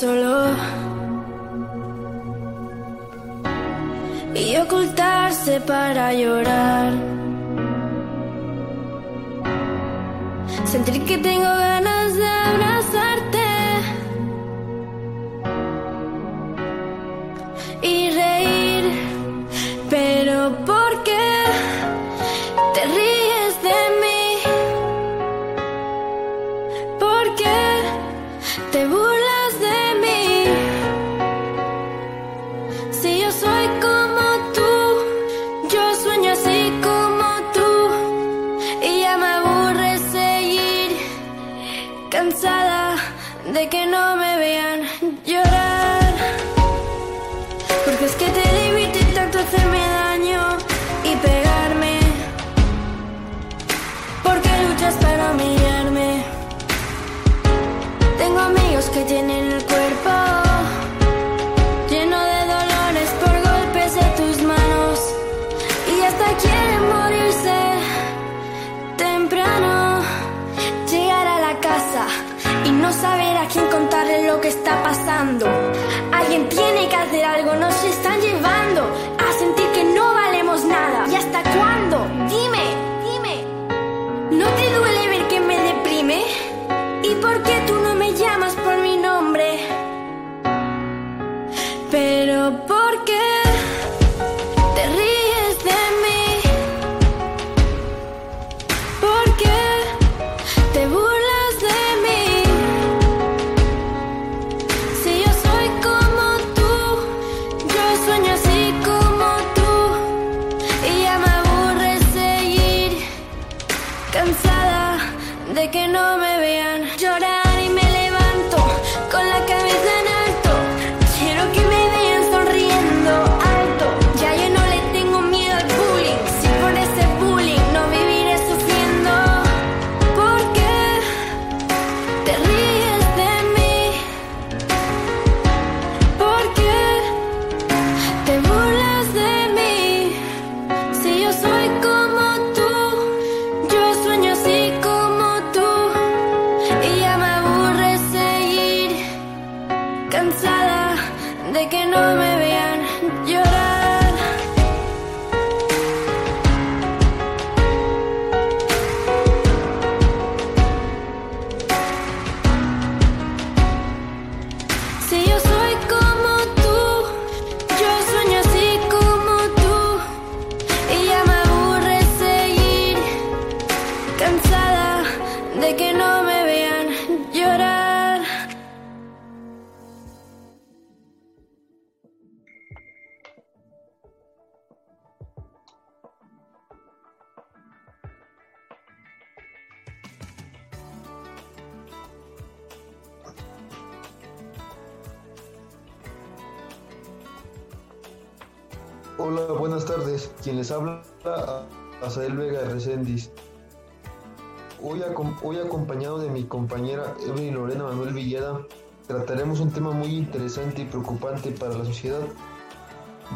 solo y ocultarse para llorar. Sentir que tengo ganas les habla, Azael Vega Reséndiz. Hoy, hoy acompañado de mi compañera Evelyn Lorena Manuel Villeda, trataremos un tema muy interesante y preocupante para la sociedad,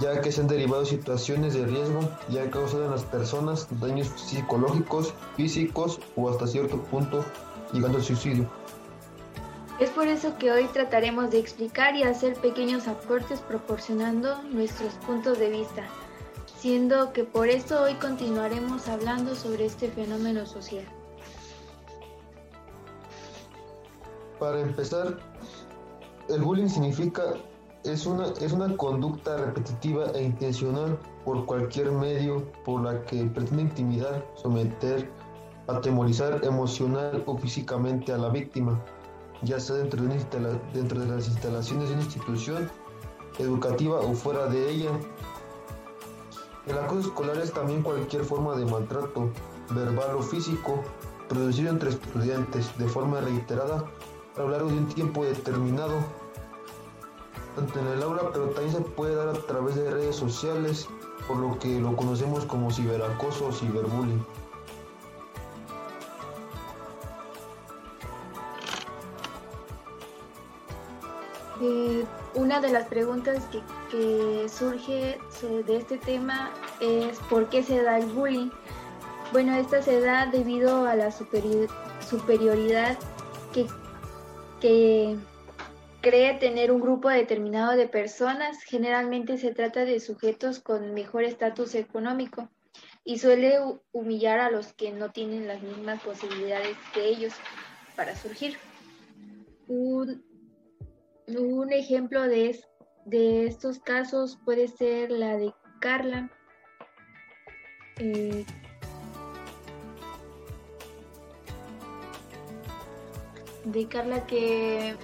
ya que se han derivado situaciones de riesgo y han causado en las personas daños psicológicos, físicos o hasta cierto punto llegando al suicidio. Es por eso que hoy trataremos de explicar y hacer pequeños aportes proporcionando nuestros puntos de vista, siendo que por eso hoy continuaremos hablando sobre este fenómeno social. Para empezar, el bullying significa es una, es una conducta repetitiva e intencional por cualquier medio por la que pretende intimidar, someter, atemorizar emocional o físicamente a la víctima, ya sea dentro de, dentro de las instalaciones de una institución educativa o fuera de ella. El acoso escolar es también cualquier forma de maltrato, verbal o físico, producido entre estudiantes de forma reiterada a lo largo de un tiempo determinado, tanto en el aula, pero también se puede dar a través de redes sociales, por lo que lo conocemos como ciberacoso o ciberbullying. Una de las preguntas que, que surge de este tema es ¿por qué se da el bullying? Bueno, esta se da debido a la superi- superioridad que, que cree tener un grupo determinado de personas. Generalmente se trata de sujetos con mejor estatus económico y suele humillar a los que no tienen las mismas posibilidades que ellos para surgir. Un, ejemplo de, de, estos casos puede ser la de Carla. Eh, de Carla que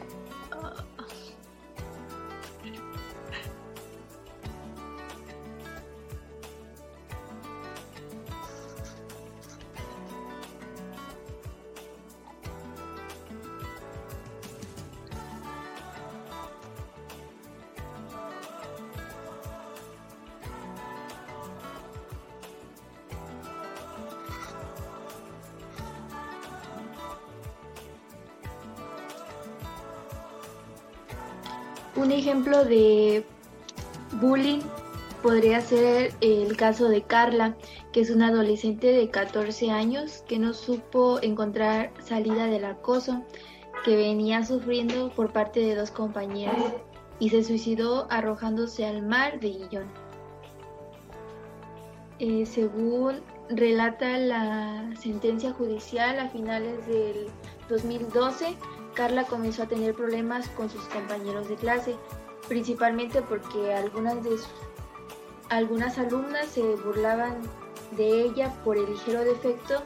ejemplo de bullying podría ser el caso de Carla, que es una adolescente de 14 años que no supo encontrar salida del acoso que venía sufriendo por parte de dos compañeras y se suicidó arrojándose al mar de Guillón. Eh, según relata la sentencia judicial a finales del 2012, Carla comenzó a tener problemas con sus compañeros de clase, principalmente porque algunas, de algunas alumnas se burlaban de ella por el ligero defecto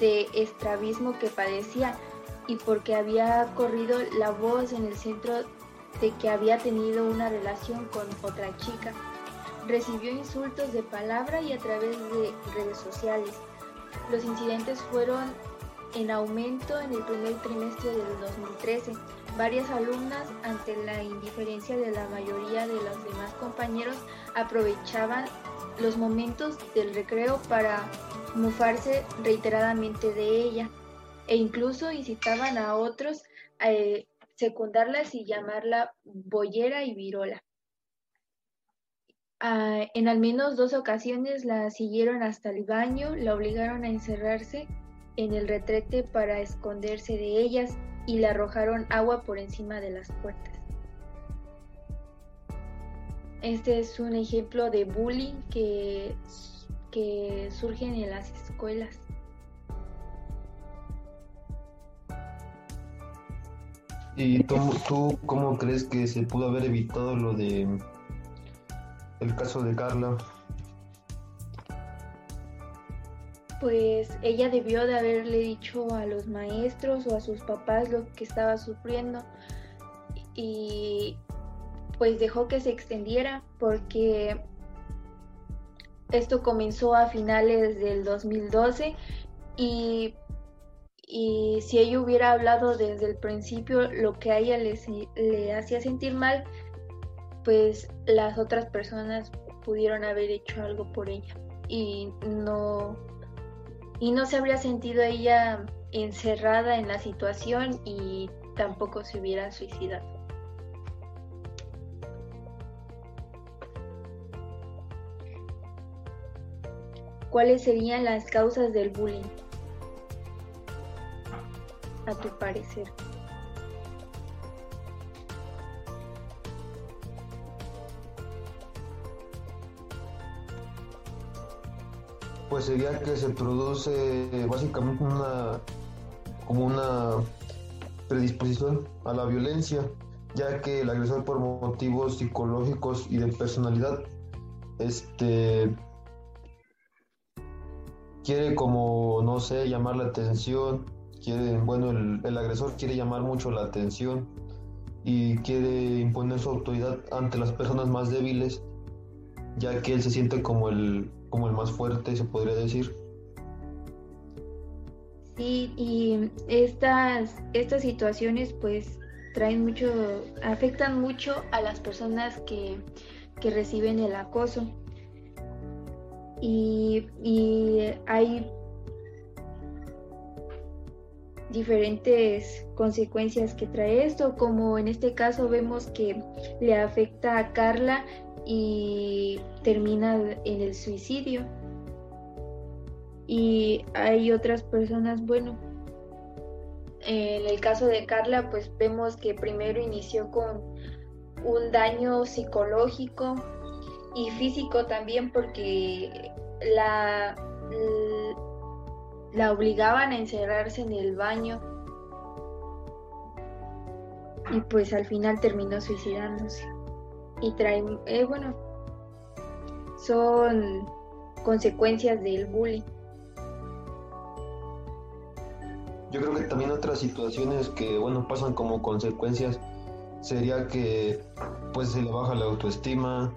de estrabismo que padecía y porque había corrido la voz en el centro de que había tenido una relación con otra chica. Recibió insultos de palabra y a través de redes sociales. Los incidentes fueron en aumento en el primer trimestre del 2013. Varias alumnas, ante la indiferencia de la mayoría de los demás compañeros, aprovechaban los momentos del recreo para mufarse reiteradamente de ella e incluso incitaban a otros a eh, secundarlas y llamarla boyera y virola. Ah, en al menos dos ocasiones la siguieron hasta el baño, la obligaron a encerrarse en el retrete para esconderse de ellas y le arrojaron agua por encima de las puertas. Este es un ejemplo de bullying que, que surgen en las escuelas. ¿Y tú, tú, cómo crees que se pudo haber evitado lo de el caso de Carla? Pues ella debió de haberle dicho a los maestros o a sus papás lo que estaba sufriendo y pues dejó que se extendiera porque esto comenzó a finales del 2012 y, y si ella hubiera hablado desde el principio lo que a ella le, le hacía sentir mal, pues las otras personas pudieron haber hecho algo por ella y no y no se habría sentido ella encerrada en la situación y tampoco se hubiera suicidado. ¿Cuáles serían las causas del bullying? A tu parecer. Pues sería que se produce básicamente una como una predisposición a la violencia, ya que el agresor por motivos psicológicos y de personalidad este quiere como no sé llamar la atención quiere bueno el, el agresor quiere llamar mucho la atención y quiere imponer su autoridad ante las personas más débiles ya que él se siente como el como el más fuerte, se podría decir. Sí, y estas, estas situaciones pues traen mucho, afectan mucho a las personas que, reciben el acoso. Y, y hay diferentes consecuencias que trae esto, como en este caso vemos que le afecta a Carla y termina en el suicidio. Y hay otras personas, bueno, en el caso de Carla, pues vemos que primero inició con un daño psicológico y físico también porque la, la obligaban a encerrarse en el baño y pues al final terminó suicidándose. Y trae, eh, bueno, son consecuencias del bullying. Yo creo que también otras situaciones que, bueno, pasan como consecuencias sería que pues se le baja la autoestima,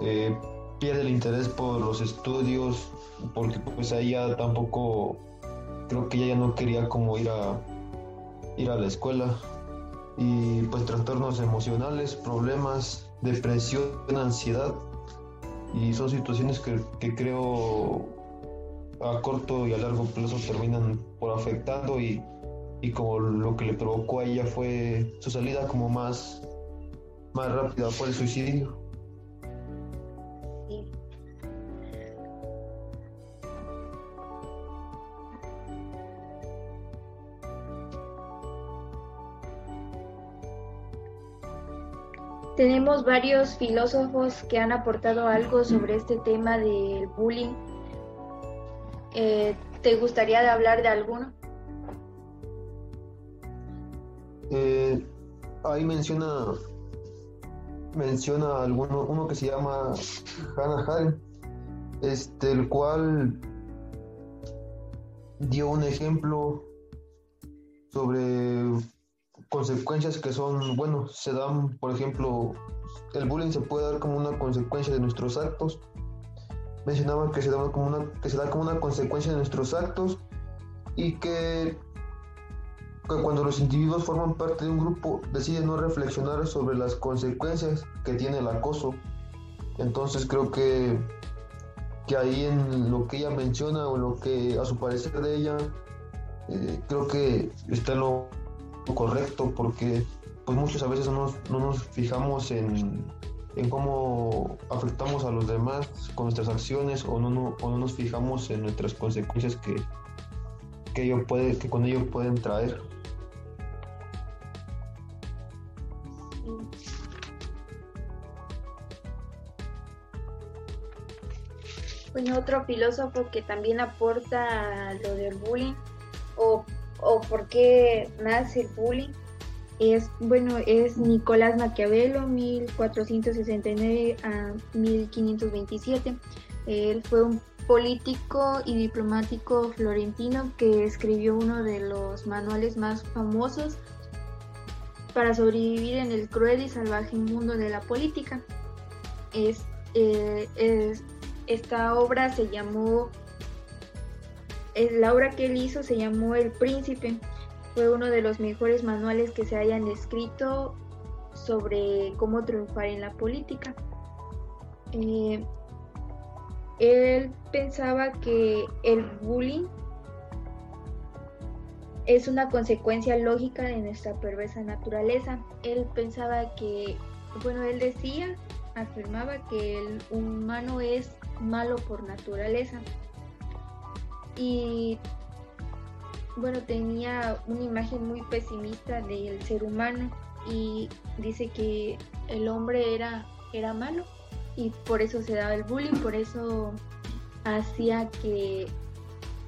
eh, pierde el interés por los estudios, porque pues ahí ya tampoco, creo que ella ya no quería como ir a, ir a la escuela. Y pues trastornos emocionales, problemas, depresión, ansiedad. Y son situaciones que, que creo a corto y a largo plazo terminan por afectando y, y como lo que le provocó a ella fue su salida como más, más rápida fue el suicidio. Tenemos varios filósofos que han aportado algo sobre este tema del bullying eh, ¿Te gustaría hablar de alguno? Eh, ahí menciona menciona alguno uno que se llama Hannah Arendt, este el cual dio un ejemplo sobre consecuencias que son, bueno, se dan, por ejemplo, el bullying se puede dar como una consecuencia de nuestros actos mencionaba que se, da como una, que se da como una consecuencia de nuestros actos y que, cuando los individuos forman parte de un grupo deciden no reflexionar sobre las consecuencias que tiene el acoso. Entonces creo que, que ahí en lo que ella menciona o lo que a su parecer de ella, eh, creo que está lo correcto porque pues muchas a veces no no nos fijamos en, en cómo afectamos a los demás con nuestras acciones o no, no, o no nos fijamos en nuestras consecuencias que, que, ello puede, que con ello pueden traer. Bueno, otro filósofo que también aporta lo del bullying o, o por qué nace el bullying es, bueno, es Nicolás Maquiavelo, 1469 a 1527. Él fue un político y diplomático florentino que escribió uno de los manuales más famosos para sobrevivir en el cruel y salvaje mundo de la política. Es, eh, esta obra se llamó, la obra que él hizo se llamó El Príncipe fue uno de los mejores manuales que se hayan escrito sobre cómo triunfar en la política. Eh, él pensaba que el bullying es una consecuencia lógica de nuestra perversa naturaleza. Él pensaba que, bueno, él decía, afirmaba que el humano es malo por naturaleza. Y bueno, tenía una imagen muy pesimista del ser humano y dice que el hombre era, era malo y por eso se daba el bullying, por eso hacía que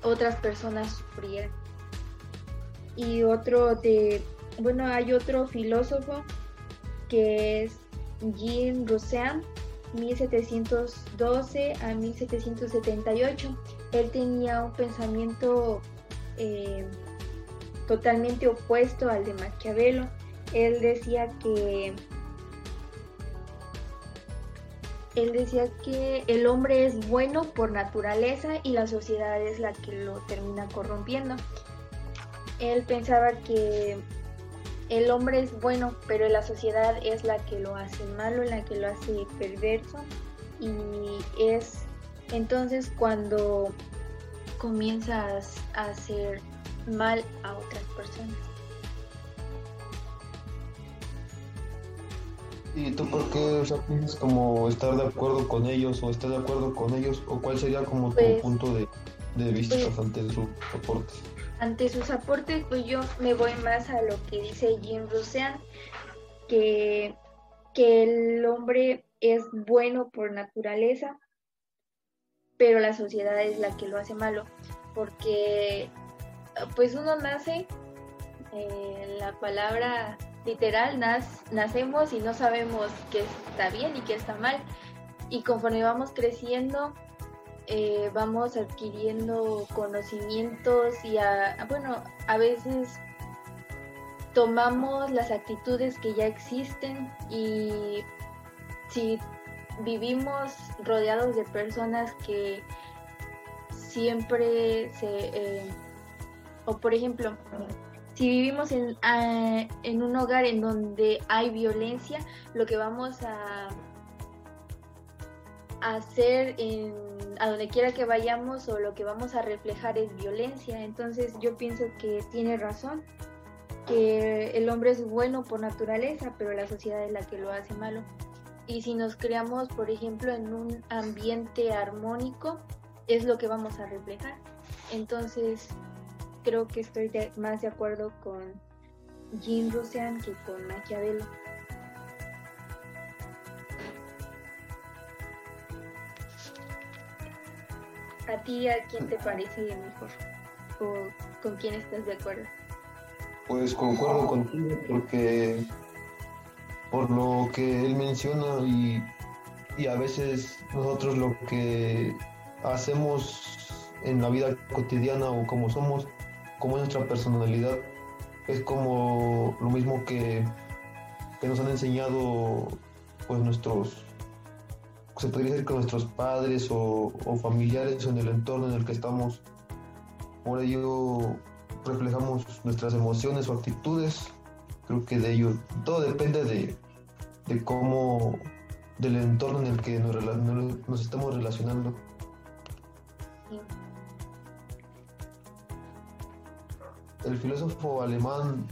otras personas sufrieran. Y otro de, bueno, hay otro filósofo que es Jean Rousseau, 1712 a 1778. Él tenía un pensamiento eh, totalmente opuesto al de Maquiavelo. Él decía que él decía que el hombre es bueno por naturaleza y la sociedad es la que lo termina corrompiendo. Él pensaba que el hombre es bueno, pero la sociedad es la que lo hace malo, la que lo hace perverso. Y es entonces cuando comienzas a hacer mal a otras personas. ¿Y tú por qué, o sea, piensas como estar de acuerdo con ellos o estar de acuerdo con ellos? ¿O cuál sería como tu pues, punto de, vista pues, ante su aporte? Ante sus aportes, pues yo me voy más a lo que dice Jim Rosean, que, que el hombre es bueno por naturaleza, pero la sociedad es la que lo hace malo, porque pues uno nace, eh, la palabra literal, nacemos y no sabemos qué está bien y qué está mal, y conforme vamos creciendo, eh, vamos adquiriendo conocimientos y bueno, a veces tomamos las actitudes que ya existen y si vivimos rodeados de personas que siempre se... Eh, o por ejemplo, si vivimos en, ah, en un hogar en donde hay violencia, lo que vamos a hacer en, a donde quiera que vayamos o lo que vamos a reflejar es violencia. Entonces yo pienso que tiene razón, que el hombre es bueno por naturaleza, pero la sociedad es la que lo hace malo. Y si nos creamos, por ejemplo, en un ambiente armónico, es lo que vamos a reflejar. Entonces creo que estoy más de acuerdo con Jean Rosean que con Maquiavelo. ¿A ti a quién te parece mejor? ¿O con quién estás de acuerdo? Pues concuerdo contigo porque por lo que él menciona y, y a veces nosotros lo que hacemos en la vida cotidiana o como somos, como nuestra personalidad, es como lo mismo que, que nos han enseñado pues nuestros se podría decir con nuestros padres o, familiares en el entorno en el que estamos. Por ello reflejamos nuestras emociones o actitudes. Creo que de ello todo depende de, de cómo, del entorno en el que nos, nos estamos relacionando. El filósofo alemán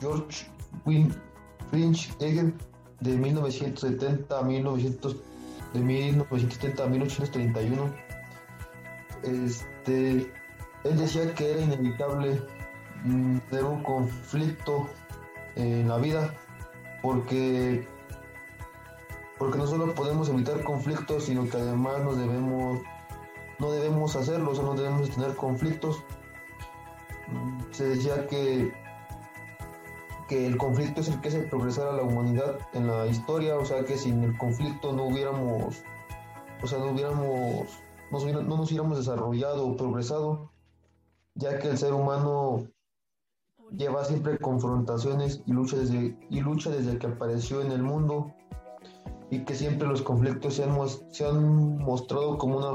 George Friedrich Hegel de 1970 a 1900, de 1970 a 1831, este, él decía que era inevitable mm, tener un conflicto en la vida porque porque no solo podemos evitar conflictos sino que además nos debemos no debemos hacerlo o no debemos tener conflictos. Se decía que que el conflicto es el que hace progresar a la humanidad en la historia, o sea que sin el conflicto no hubiéramos, o sea, no hubiéramos, no, no nos hubiéramos desarrollado o progresado, ya que el ser humano lleva siempre confrontaciones y lucha desde, y lucha desde que apareció en el mundo y que siempre los conflictos se han, se han mostrado como una,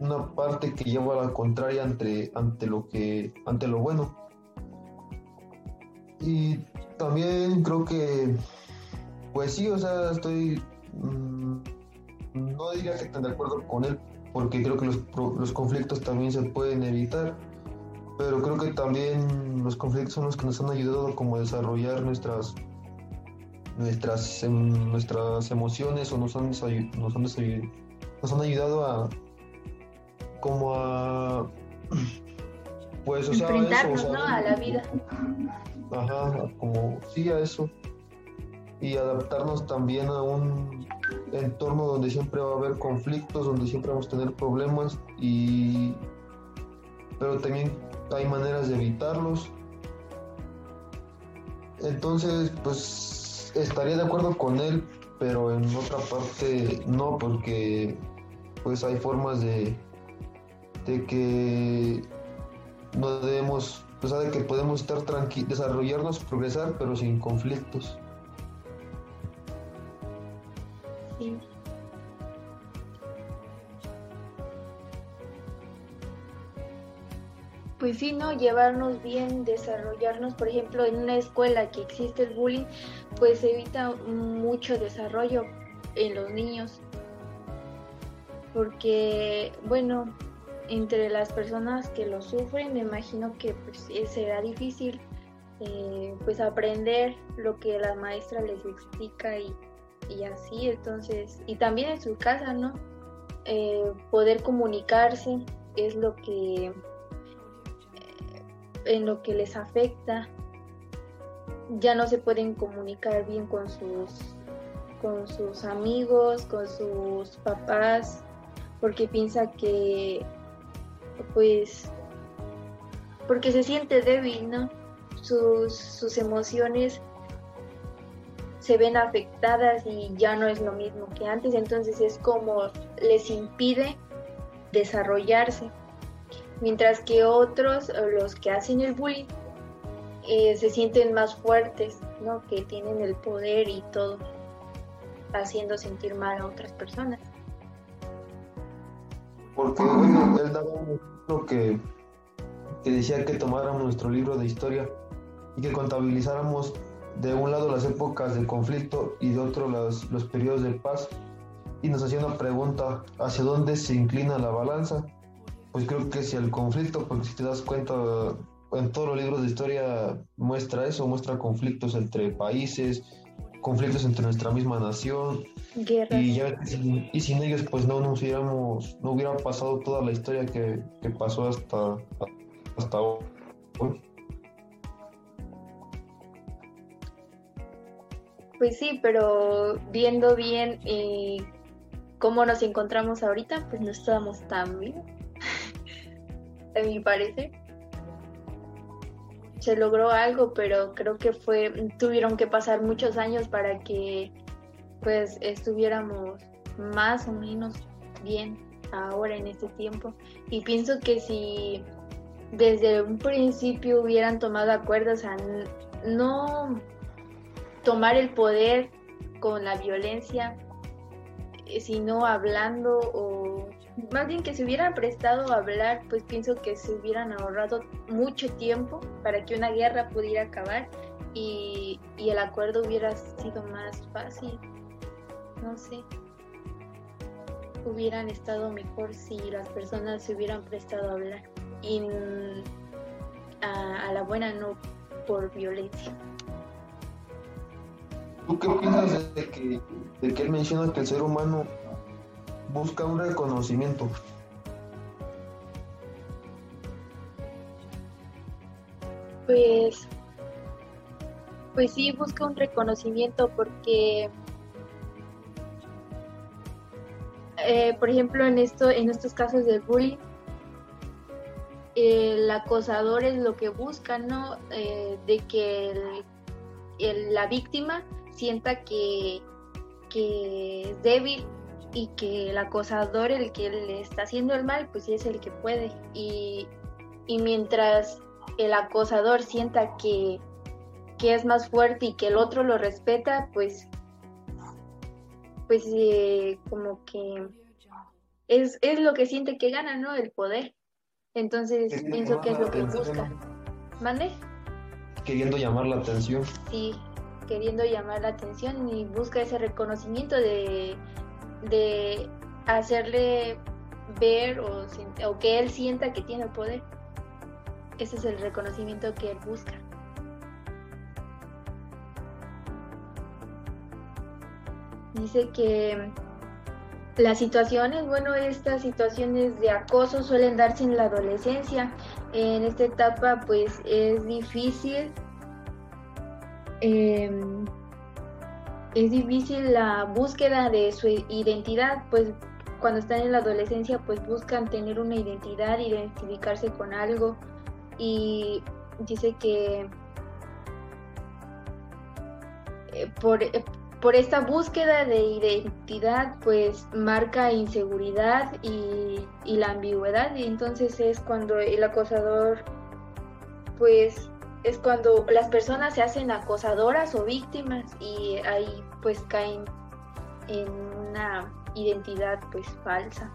una parte que lleva a la contraria ante, ante, lo que, ante lo bueno. Y también creo que, pues sí, o sea, estoy, mm, no diría que estén de acuerdo con él, porque creo que los, los conflictos también se pueden evitar, pero creo que también los conflictos son los que nos han ayudado como a desarrollar nuestras nuestras em, nuestras emociones o nos han, nos han, nos han ayudado a como a pues o sea, eso, ¿no? a la vida Ajá, como sí a eso. Y adaptarnos también a un entorno donde siempre va a haber conflictos, donde siempre vamos a tener problemas y pero también hay maneras de evitarlos. Entonces, pues estaría de acuerdo con él, pero en otra parte no, porque pues hay formas de, de que no debemos o sea, de que podemos estar tranquilos, desarrollarnos, progresar, pero sin conflictos. Pues sí, ¿no? Llevarnos bien, desarrollarnos, por ejemplo, en una escuela que existe el bullying, pues evita mucho desarrollo en los niños. Porque, bueno, entre las personas que lo sufren, me imagino que pues, eh, será difícil eh, pues aprender lo que la maestra les explica y, así, entonces, y también en su casa, ¿no? Eh, poder comunicarse es lo que en lo que les afecta, ya no se pueden comunicar bien con sus con sus amigos, con sus papás, porque piensa que pues porque se siente débil, ¿no? Sus, sus emociones se ven afectadas y ya no es lo mismo que antes, entonces es como les impide desarrollarse. Mientras que otros, los que hacen el bullying, eh, se sienten más fuertes, ¿no? Que tienen el poder y todo, haciendo sentir mal a otras personas. Porque, bueno, él daba un ejemplo que, que decía que tomáramos nuestro libro de historia y que contabilizáramos de un lado las épocas de conflicto y de otro los, los periodos de paz y nos hacía una pregunta, ¿hacia dónde se inclina la balanza? Pues creo que si el conflicto, porque si te das cuenta, en todos los libros de historia muestra eso, muestra conflictos entre países, conflictos entre nuestra misma nación. Y, ya, y sin ellos pues no nos hubiéramos, no hubiera pasado toda la historia que, que pasó hasta, hasta hoy. Pues sí, pero viendo bien eh, cómo nos encontramos ahorita, pues no estábamos tan bien, a mi parecer. Se logró algo, pero creo que fue, tuvieron que pasar muchos años para que pues estuviéramos más o menos bien ahora en este tiempo. Y pienso que si desde un principio hubieran tomado acuerdos a no tomar el poder con la violencia, eh, sino hablando o más bien que se hubieran prestado a hablar, pues pienso que se hubieran ahorrado mucho tiempo para que una guerra pudiera acabar y, y el acuerdo hubiera sido más fácil. No sé. Hubieran estado mejor si las personas se hubieran prestado a hablar y a, a la buena no por violencia. ¿Tú qué opinas de que, de que él menciona que el ser humano busca un reconocimiento? Pues, pues sí, busca un reconocimiento porque, eh, por ejemplo, en esto, en estos casos del bullying, el acosador es lo que busca, ¿no? Eh, de que la víctima sienta que, es débil y que el acosador, el que le está haciendo el mal, pues es el que puede. Y, mientras el acosador sienta que, es más fuerte y que el otro lo respeta, pues, pues eh, como que es, es lo que siente que gana, ¿no? El poder. Entonces pienso que es lo que busca. ¿Mande? Queriendo llamar la atención. Sí, queriendo llamar la atención y busca ese reconocimiento de, de hacerle ver o, o que él sienta que tiene poder. Ese es el reconocimiento que él busca. Dice que las situaciones, bueno, estas situaciones de acoso suelen darse en la adolescencia. En esta etapa pues es difícil Em, es difícil la búsqueda de su identidad, pues cuando están en la adolescencia pues buscan tener una identidad, identificarse con algo y dice que eh, por, eh, por esta búsqueda de identidad pues marca inseguridad y, y la ambigüedad y entonces es cuando el acosador pues es cuando las personas se hacen acosadoras o víctimas y ahí pues caen en una identidad pues falsa.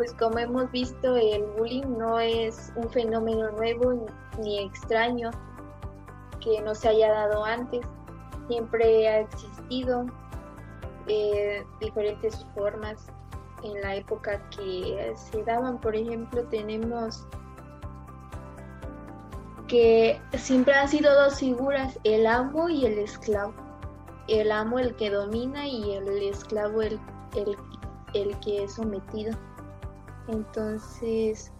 Pues como hemos visto, el bullying no es un fenómeno nuevo ni extraño que no se haya dado antes. Siempre ha existido eh, diferentes formas en la época que se daban. Por ejemplo, tenemos que siempre han sido dos figuras, el amo y el esclavo. El amo el que domina y el esclavo el, el el que es sometido. Entonces,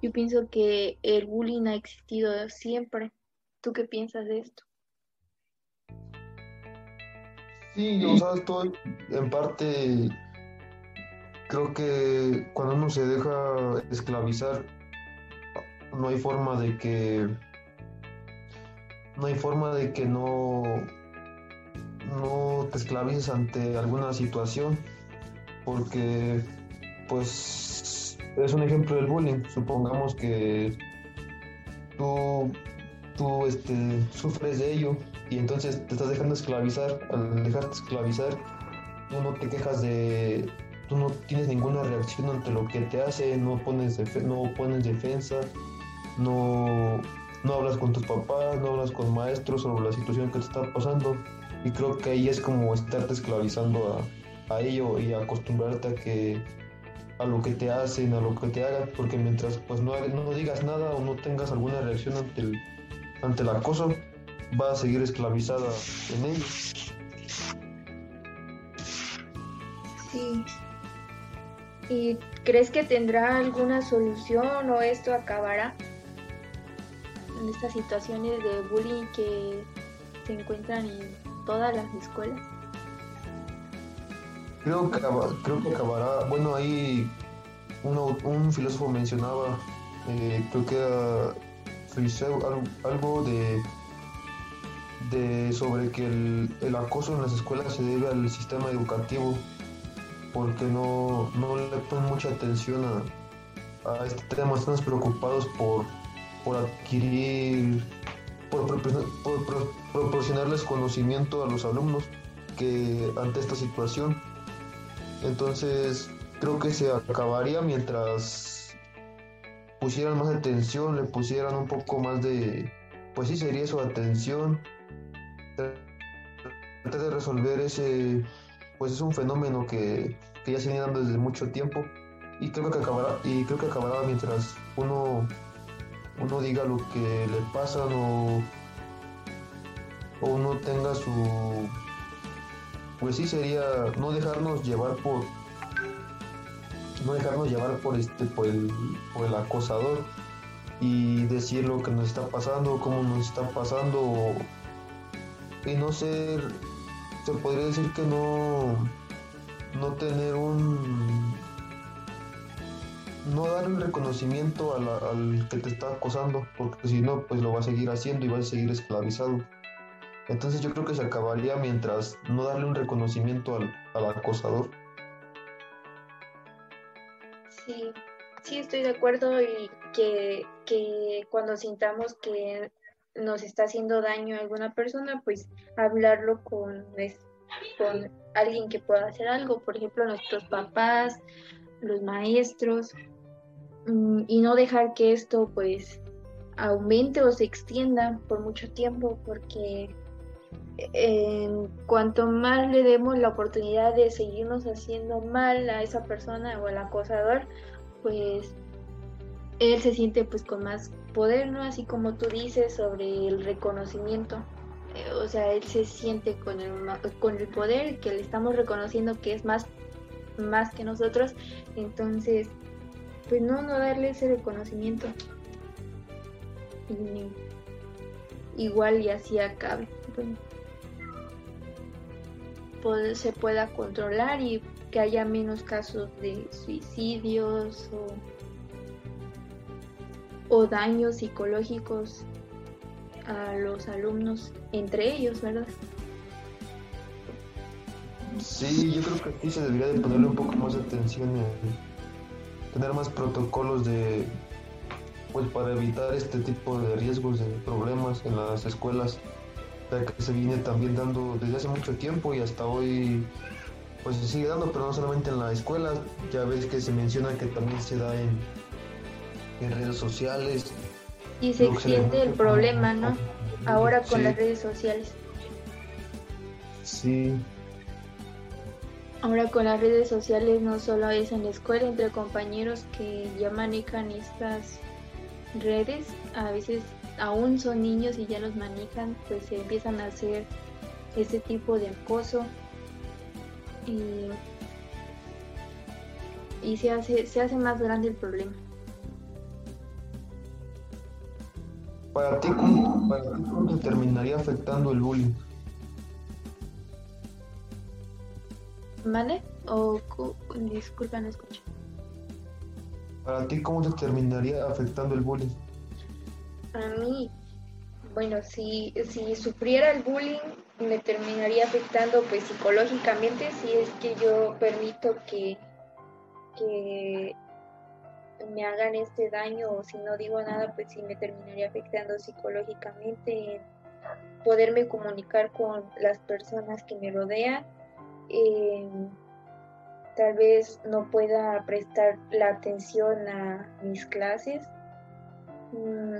yo pienso que el bullying ha existido siempre. ¿Tú qué piensas de esto? Sí, yo sea, estoy en parte, creo que cuando uno se deja esclavizar, no hay forma de que, no hay forma de que no, no te esclavices ante alguna situación porque pues es un ejemplo del bullying. Supongamos que tú, tú este, sufres de ello y entonces te estás dejando esclavizar. Al dejarte esclavizar, tú no te quejas de... Tú no tienes ninguna reacción ante lo que te hace, no pones, no pones defensa, no, no hablas con tus papás, no hablas con maestros sobre la situación que te está pasando. Y creo que ahí es como estarte esclavizando a, a ello y acostumbrarte a que a lo que te hacen, a lo que te hagan, porque mientras pues no, no digas nada o no tengas alguna reacción ante el, ante el acoso, va a seguir esclavizada en ello. Sí. ¿Y crees que tendrá alguna solución o esto acabará en estas situaciones de bullying que se encuentran en todas las escuelas? Creo que, creo que acabará, bueno, ahí un filósofo mencionaba, eh, creo que era algo de, de sobre que el, acoso en las escuelas se debe al sistema educativo, porque no, no le ponen mucha atención a, a este tema, están preocupados por, por adquirir, por, por proporcionarles conocimiento a los alumnos que ante esta situación entonces, creo que se acabaría mientras pusieran más atención, le pusieran un poco más de, pues sí, sería su atención, tratar de resolver ese, pues es un fenómeno que, ya se viene dando desde mucho tiempo. Y creo que acabará, y creo que acabará mientras uno, uno diga lo que le pasa o, o uno tenga su pues sí sería no dejarnos llevar por no dejarnos llevar por este por el, por el acosador y decir lo que nos está pasando, cómo nos está pasando y no ser se podría decir que no no tener un no dar el reconocimiento al que te está acosando porque si no pues lo va a seguir haciendo y va a seguir esclavizado entonces yo creo que se acabaría mientras no darle un reconocimiento al, acosador. Sí, sí estoy de acuerdo y que, que cuando sintamos que nos está haciendo daño a alguna persona, pues hablarlo con, con alguien que pueda hacer algo, por ejemplo nuestros papás, los maestros, mm, y no dejar que esto pues aumente o se extienda por mucho tiempo, porque en cuanto más le demos la oportunidad de seguirnos haciendo mal a esa persona o al acosador, pues él se siente pues con más poder, ¿no? Así como tú dices sobre el reconocimiento. Eh, o sea, él se siente con el, con el poder que le estamos reconociendo que es más, más que nosotros. Entonces, pues no, no darle ese reconocimiento. igual y así acabe se pueda controlar y que haya menos casos de suicidios o, daños psicológicos a los alumnos entre ellos, ¿verdad? Sí, yo creo que aquí se debería de ponerle un poco más de atención en tener más protocolos de pues para evitar este tipo de riesgos de problemas en las escuelas que se viene también dando desde hace mucho tiempo y hasta hoy pues se sigue dando, pero no solamente en la escuela, ya ves que se menciona que también se da en, en redes sociales. Y se extiende el problema, ¿no? Ahora con las redes sociales. Sí. Ahora con las redes sociales no solo es en la escuela entre compañeros que ya manejan estas redes, a veces aún son niños y ya los manejan, pues se empiezan a hacer ese tipo de acoso y, y se, hace, se hace más grande el problema. Para ti, ¿cómo, para ti, ¿cómo se terminaría afectando el bullying? ¿Vale? O, disculpa, no escucho. Para ti, ¿cómo se terminaría afectando el bullying? A mí, bueno, si, si sufriera el bullying, me terminaría afectando pues psicológicamente si es que yo permito que, que me hagan este daño o si no digo nada pues sí me terminaría afectando psicológicamente en poderme comunicar con las personas que me rodean tal vez no pueda prestar la atención a mis clases. Mm,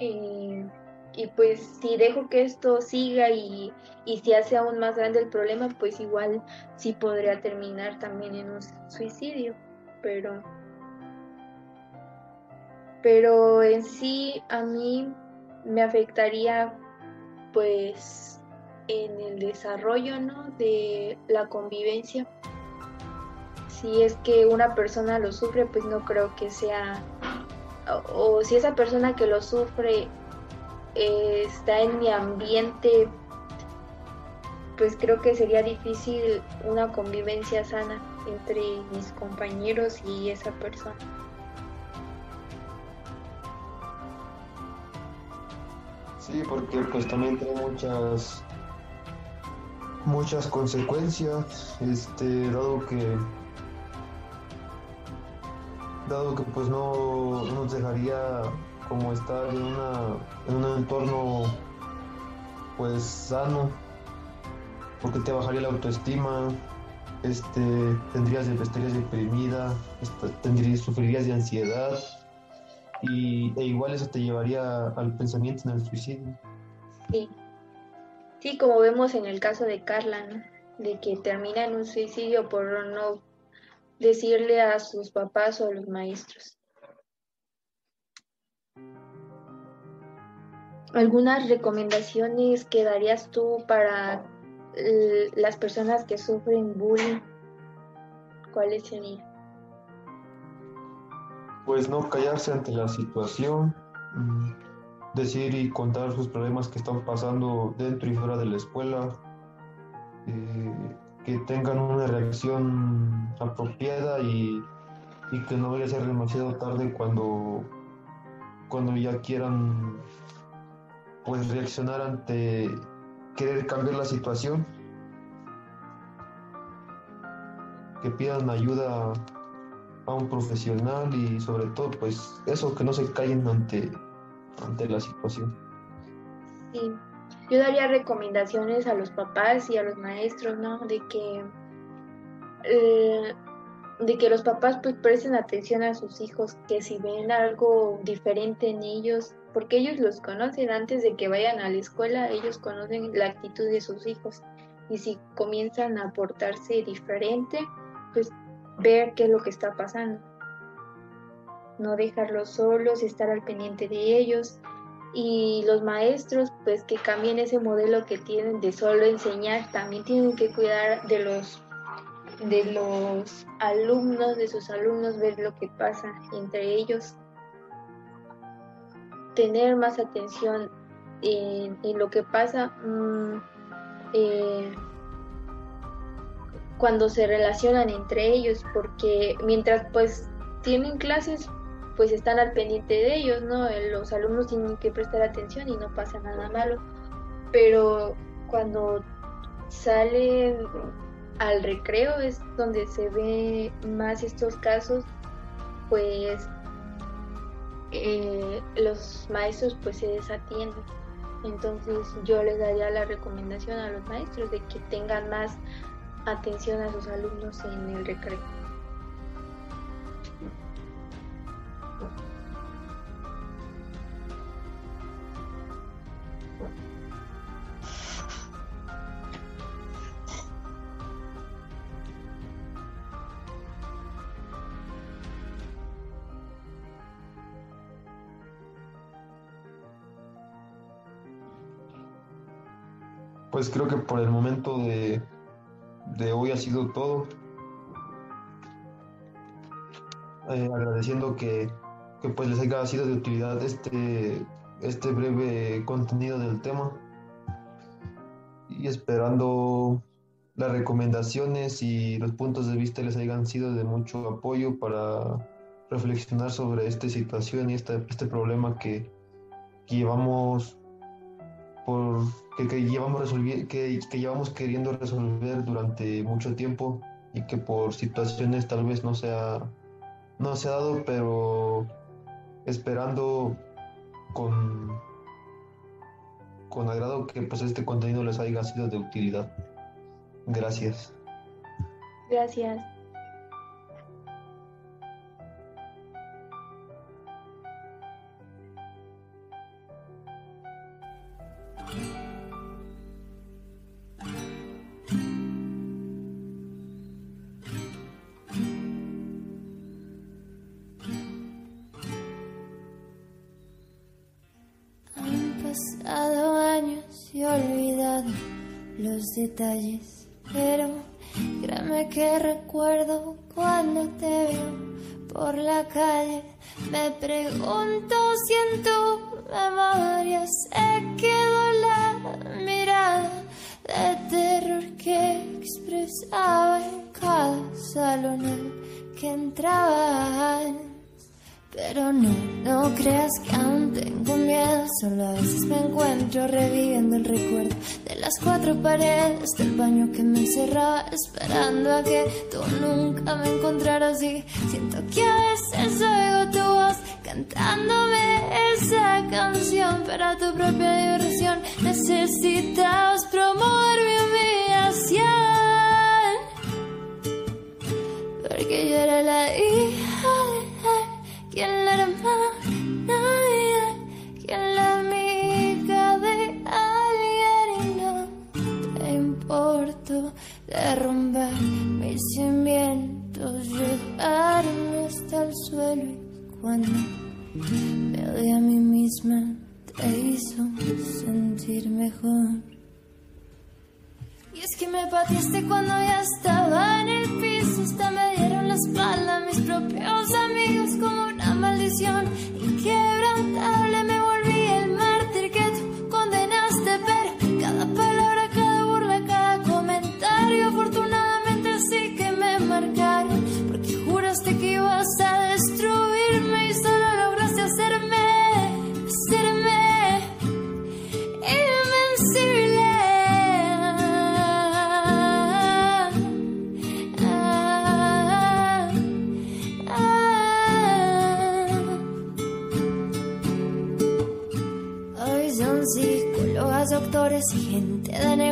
y pues si dejo que esto siga y, y se hace aún más grande el problema, pues igual sí podría terminar también en un suicidio, pero pero en sí a mí me afectaría pues en el desarrollo ¿no? de la convivencia si es que una persona lo sufre pues no creo que sea o si esa persona que lo sufre está en mi ambiente, pues creo que sería difícil una convivencia sana entre mis compañeros y esa persona. Sí, porque pues también tiene muchas muchas consecuencias, este, dado que dado que pues no nos dejaría como estar en, una, en un entorno pues sano, porque te bajaría la autoestima, este, tendrías, estarías deprimida, tendrías, sufrirías de ansiedad y, e igual eso te llevaría al pensamiento en el suicidio. Sí, sí, como vemos en el caso de Carla, de que termina en un suicidio por no decirle a sus papás o a los maestros. ¿Algunas recomendaciones que darías tú para las personas que sufren bullying? ¿Cuáles serían? Pues no callarse ante la situación, mm, decir y contar sus problemas que están pasando dentro y fuera de la escuela, eh, que tengan una reacción apropiada y, y, que no vaya a ser demasiado tarde cuando, cuando ya quieran pues reaccionar ante querer cambiar la situación, que pidan ayuda a un profesional y sobre todo pues eso, que no se callen ante, ante la situación. Sí, yo daría recomendaciones a los papás y a los maestros, ¿no? De que, eh, de que los papás pues presten atención a sus hijos, que si ven algo diferente en ellos, porque ellos los conocen antes de que vayan a la escuela, ellos conocen la actitud de sus hijos y si comienzan a portarse diferente, pues ver qué es lo que está pasando. No dejarlos solos, estar al pendiente de ellos y los maestros pues que cambien ese modelo que tienen de solo enseñar, también tienen que cuidar de los de los alumnos, de sus alumnos, ver lo que pasa entre ellos. Tener más atención en, lo que pasa mm, eh, cuando se relacionan entre ellos, porque mientras pues tienen clases, pues están al pendiente de ellos, ¿no? Los alumnos tienen que prestar atención y no pasa nada malo, pero cuando salen al recreo es donde se ve más estos casos, pues eh, los maestros pues se desatienden Entonces yo les daría la recomendación a los maestros de que tengan más atención a sus alumnos en el recreo. Pues creo que por el momento de, de hoy ha sido todo. Eh, agradeciendo que, que, pues les haya sido de utilidad este, este breve contenido del tema y esperando las recomendaciones y los puntos de vista les hayan sido de mucho apoyo para reflexionar sobre esta situación y este, este problema que, que llevamos por que, llevamos que, que, llevamos queriendo resolver durante mucho tiempo y que por situaciones tal vez no sea no se ha dado pero esperando con con agrado que pues este contenido les haya sido de utilidad. Gracias. Gracias detalles, pero créeme que recuerdo cuando te veo por la calle. Me pregunto si en tu memoria se quedó la mirada de terror que expresaba en cada salón que entraba. Pero no, no creas que aún tengo miedo, solo a veces me encuentro reviviendo el recuerdo de las cuatro paredes del baño que me encerraba, esperando a que tú nunca me encontraras y siento que a veces oigo tu voz cantándome esa canción para tu propia diversión. Necesitas promover mi humillación, porque yo era la hija quien la hermana de quien la amiga de alguien y no te importo derrumbar mis cimientos, llevarme hasta el suelo. Y cuando me odié a mí misma te hizo sentir mejor. Y es que me pateaste cuando ya estaba en el piso, hasta una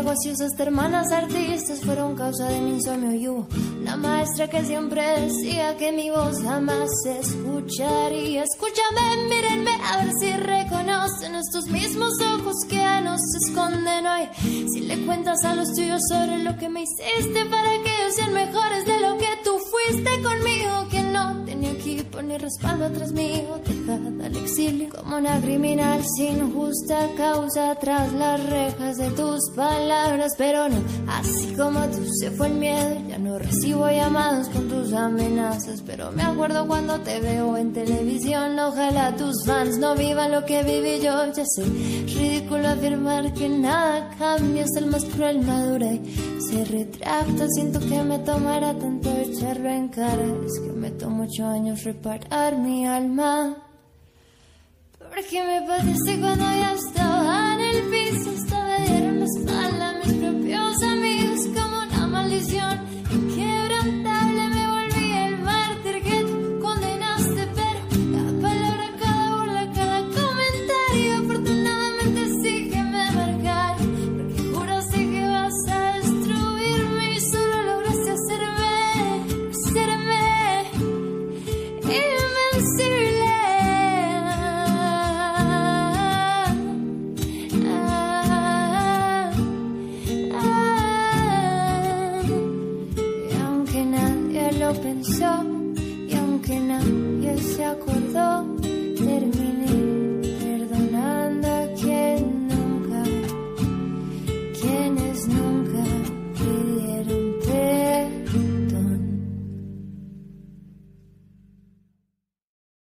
negocios, hermanas artistas fueron causa de mi insomnio y hubo una maestra que siempre decía que mi voz jamás se escucharía. Escúchame, mírenme a ver si reconocen estos mismos ojos que nos esconden hoy. Si le cuentas a los tuyos sobre lo que me hiciste para que ellos sean mejores de lo que tú fuiste conmigo, que no tenía equipo ni respaldo dejada al exilio como una criminal sin justa causa tras la rejas de tus palabras, pero no, así como tú se fue el miedo, ya no recibo llamados con tus amenazas, pero me acuerdo cuando te veo en televisión, ojalá tus fans no vivan lo que viví yo, ya sé, ridículo afirmar que nada cambia, es el más cruel madura y se retracta, siento que me tomará tanto echarlo en cara, es que me tomó ocho años reparar mi alma. Porque me parece cuando ya estaba en el piso, hasta me dieron la espalda mis propios amigos como una maldición.